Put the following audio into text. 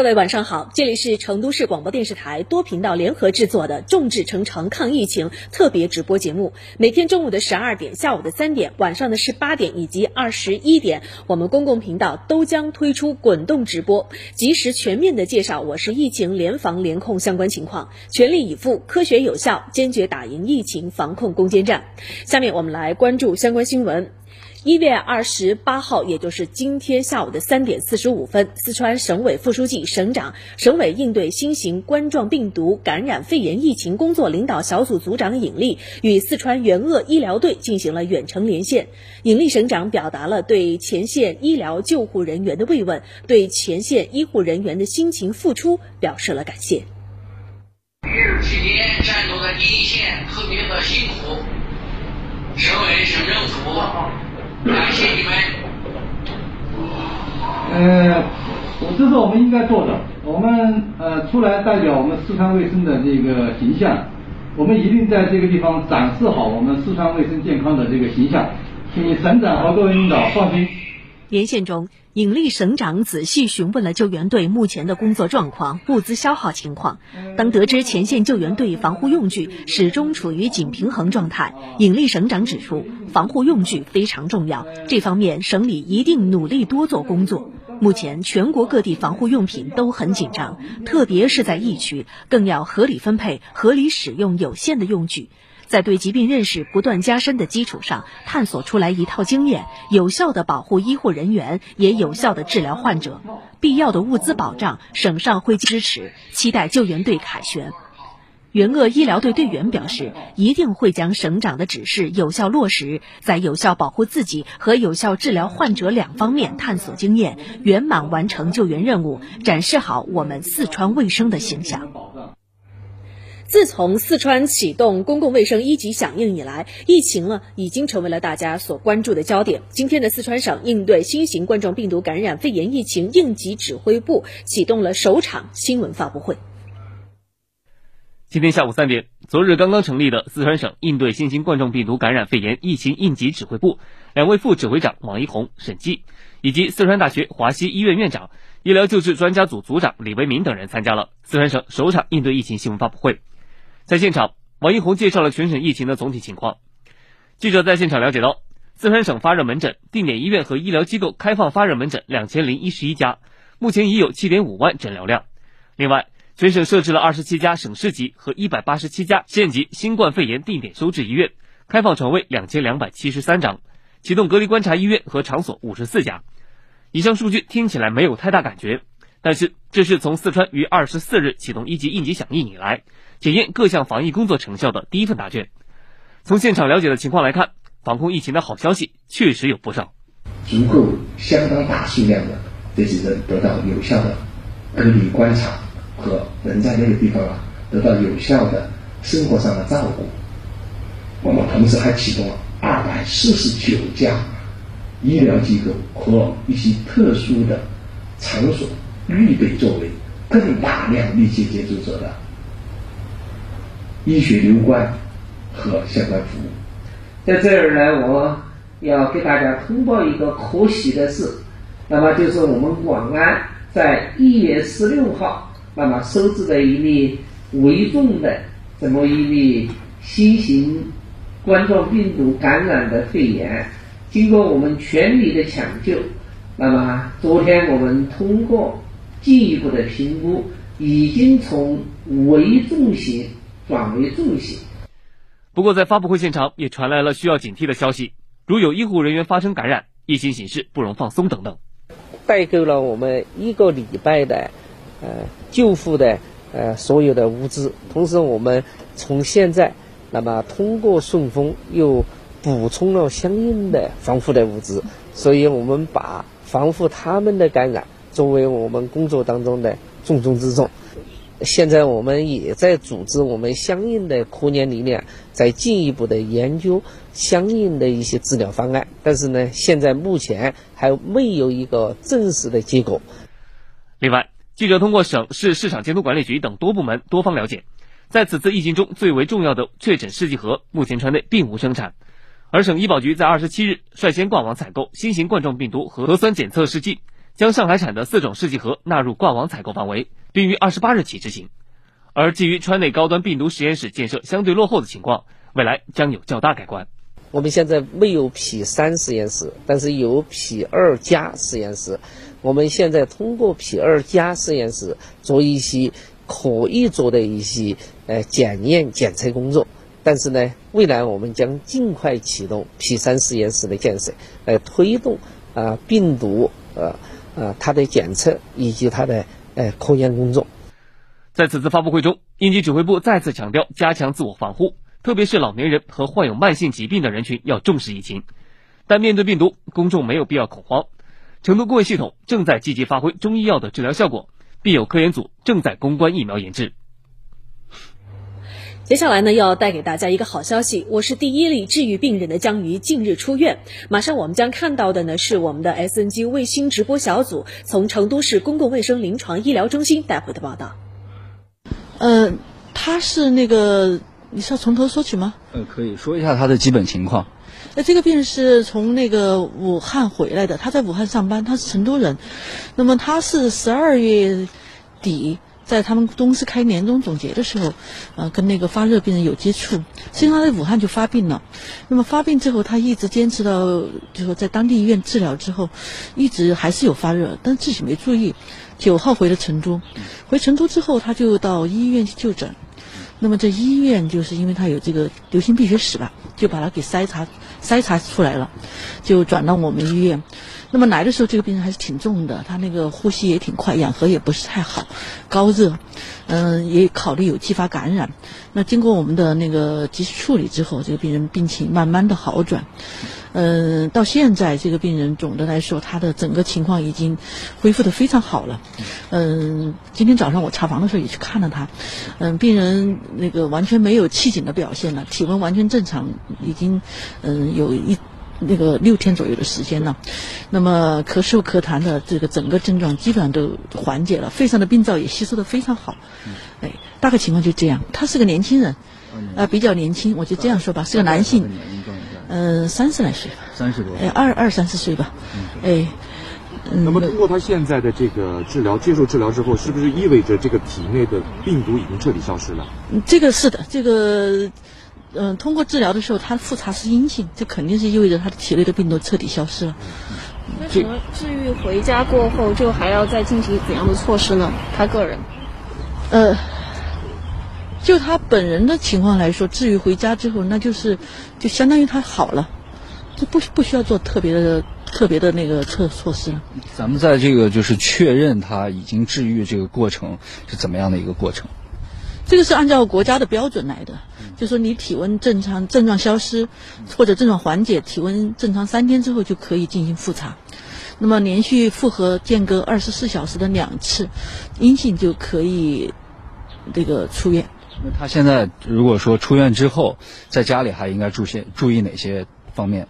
各位晚上好，这里是成都市广播电视台多频道联合制作的“众志成城抗疫情”特别直播节目。每天中午的十二点、下午的三点、晚上的十八点以及二十一点，我们公共频道都将推出滚动直播，及时全面的介绍我市疫情联防联控相关情况，全力以赴、科学有效、坚决打赢疫情防控攻坚战。下面我们来关注相关新闻。一月二十八号，也就是今天下午的三点四十五分，四川省委副书记、省长、省委应对新型冠状病毒感染肺炎疫情工作领导小组组长尹力与四川援鄂医疗队进行了远程连线。尹力省长表达了对前线医疗救护人员的慰问，对前线医护人员的辛勤付出表示了感谢。疫期间战斗的第一线特别的辛苦，省委省政府。感谢你们。呃，这是我们应该做的。我们呃出来代表我们四川卫生的这个形象，我们一定在这个地方展示好我们四川卫生健康的这个形象，请省长和各位领导放心。连线中，尹力省长仔细询问了救援队目前的工作状况、物资消耗情况。当得知前线救援队防护用具始终处于紧平衡状态，尹力省长指出，防护用具非常重要，这方面省里一定努力多做工作。目前全国各地防护用品都很紧张，特别是在疫区，更要合理分配、合理使用有限的用具。在对疾病认识不断加深的基础上，探索出来一套经验，有效的保护医护人员，也有效的治疗患者。必要的物资保障，省上会支持，期待救援队凯旋。援鄂医疗队队员表示，一定会将省长的指示有效落实，在有效保护自己和有效治疗患者两方面探索经验，圆满完成救援任务，展示好我们四川卫生的形象。自从四川启动公共卫生一级响应以来，疫情呢已经成为了大家所关注的焦点。今天的四川省应对新型冠状病毒感染肺炎疫情应急指挥部启动了首场新闻发布会。今天下午三点，昨日刚刚成立的四川省应对新型冠状病毒感染肺炎疫情应急指挥部，两位副指挥长王一红、沈继，以及四川大学华西医院院长、医疗救治专家组组长李维民等人参加了四川省首场应对疫情新闻发布会。在现场，王一红介绍了全省疫情的总体情况。记者在现场了解到，四川省发热门诊、定点医院和医疗机构开放发热门诊两千零一十一家，目前已有七点五万诊疗量。另外，全省设置了二十七家省市级和一百八十七家县级新冠肺炎定点收治医院，开放床位两千两百七十三张，启动隔离观察医院和场所五十四家。以上数据听起来没有太大感觉，但是这是从四川于二十四日启动一级应急响应以来。检验各项防疫工作成效的第一份答卷。从现场了解的情况来看，防控疫情的好消息确实有不少。足够相当大数量的这些人得到有效的隔离观察和能在那个地方啊得到有效的生活上的照顾。我们同时还启动了二百四十九家医疗机构和一些特殊的场所，预备作为更大量密切接触者的。医学留观和相关服务，在这儿呢，我要给大家通报一个可喜的事，那么就是我们广安在一月十六号，那么收治了一例危重的这么一例新型冠状病毒感染的肺炎，经过我们全力的抢救，那么昨天我们通过进一步的评估，已经从危重型。转为重视。不过，在发布会现场也传来了需要警惕的消息，如有医护人员发生感染，疫情形势不容放松等等。代购了我们一个礼拜的呃救护的呃所有的物资，同时我们从现在那么通过顺丰又补充了相应的防护的物资，所以我们把防护他们的感染作为我们工作当中的重中之重。现在我们也在组织我们相应的科研力量，在进一步的研究相应的一些治疗方案。但是呢，现在目前还没有一个正式的结果。另外，记者通过省市市场监督管理局等多部门多方了解，在此次疫情中最为重要的确诊试剂盒，目前川内并无生产。而省医保局在二十七日率先挂网采购新型冠状病毒核酸检测试剂。将上海产的四种试剂盒纳入挂网采购范围，并于二十八日起执行。而基于川内高端病毒实验室建设相对落后的情况，未来将有较大改观。我们现在没有 P 三实验室，但是有 P 二加实验室。我们现在通过 P 二加实验室做一些可以做的一些呃检验检测工作。但是呢，未来我们将尽快启动 P 三实验室的建设，来推动啊病毒呃呃它的检测以及它的呃科研工作。在此次发布会中，应急指挥部再次强调加强自我防护。特别是老年人和患有慢性疾病的人群要重视疫情，但面对病毒，公众没有必要恐慌。成都工卫系统正在积极发挥中医药的治疗效果，必有科研组正在攻关疫苗研制。接下来呢，要带给大家一个好消息，我是第一例治愈病人的将于近日出院。马上我们将看到的呢，是我们的 SNG 卫星直播小组从成都市公共卫生临床医疗中心带回的报道。呃，他是那个。你是要从头说起吗？呃，可以说一下他的基本情况。那这个病人是从那个武汉回来的，他在武汉上班，他是成都人。那么他是十二月底在他们公司开年终总结的时候，呃，跟那个发热病人有接触，实际上在武汉就发病了。那么发病之后，他一直坚持到就说在当地医院治疗之后，一直还是有发热，但自己没注意。九号回了成都，回成都之后，他就到医院去就诊。那么在医院，就是因为他有这个流行病学史吧，就把他给筛查筛查出来了，就转到我们医院。那么来的时候，这个病人还是挺重的，他那个呼吸也挺快，氧合也不是太好，高热，嗯，也考虑有继发感染。那经过我们的那个及时处理之后，这个病人病情慢慢的好转。嗯，到现在这个病人总的来说，他的整个情况已经恢复的非常好了。嗯，今天早上我查房的时候也去看了他，嗯，病人那个完全没有气紧的表现了，体温完全正常，已经嗯有一那个六天左右的时间呢。那么咳嗽咳痰的这个整个症状基本上都缓解了，肺上的病灶也吸收的非常好。哎，大概情况就这样。他是个年轻人，啊，比较年轻，我就这样说吧，是个男性。嗯，三十来岁吧，三十多，哎，二二三十岁吧，哎，那么通过他现在的这个治疗，接受治疗之后，是不是意味着这个体内的病毒已经彻底消失了？这个是的，这个，嗯，通过治疗的时候，他复查是阴性，这肯定是意味着他的体内的病毒彻底消失了。那什么治愈回家过后，就还要再进行怎样的措施呢？他个人，呃。就他本人的情况来说，治愈回家之后，那就是就相当于他好了，就不不需要做特别的特别的那个措措施了。咱们在这个就是确认他已经治愈这个过程是怎么样的一个过程？这个是按照国家的标准来的，就说你体温正常、症状消失或者症状缓解、体温正常三天之后就可以进行复查，那么连续复核间隔二十四小时的两次，阴性就可以这个出院。那他现在如果说出院之后，在家里还应该注些注意哪些方面？